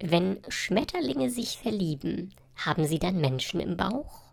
Wenn Schmetterlinge sich verlieben, haben sie dann Menschen im Bauch?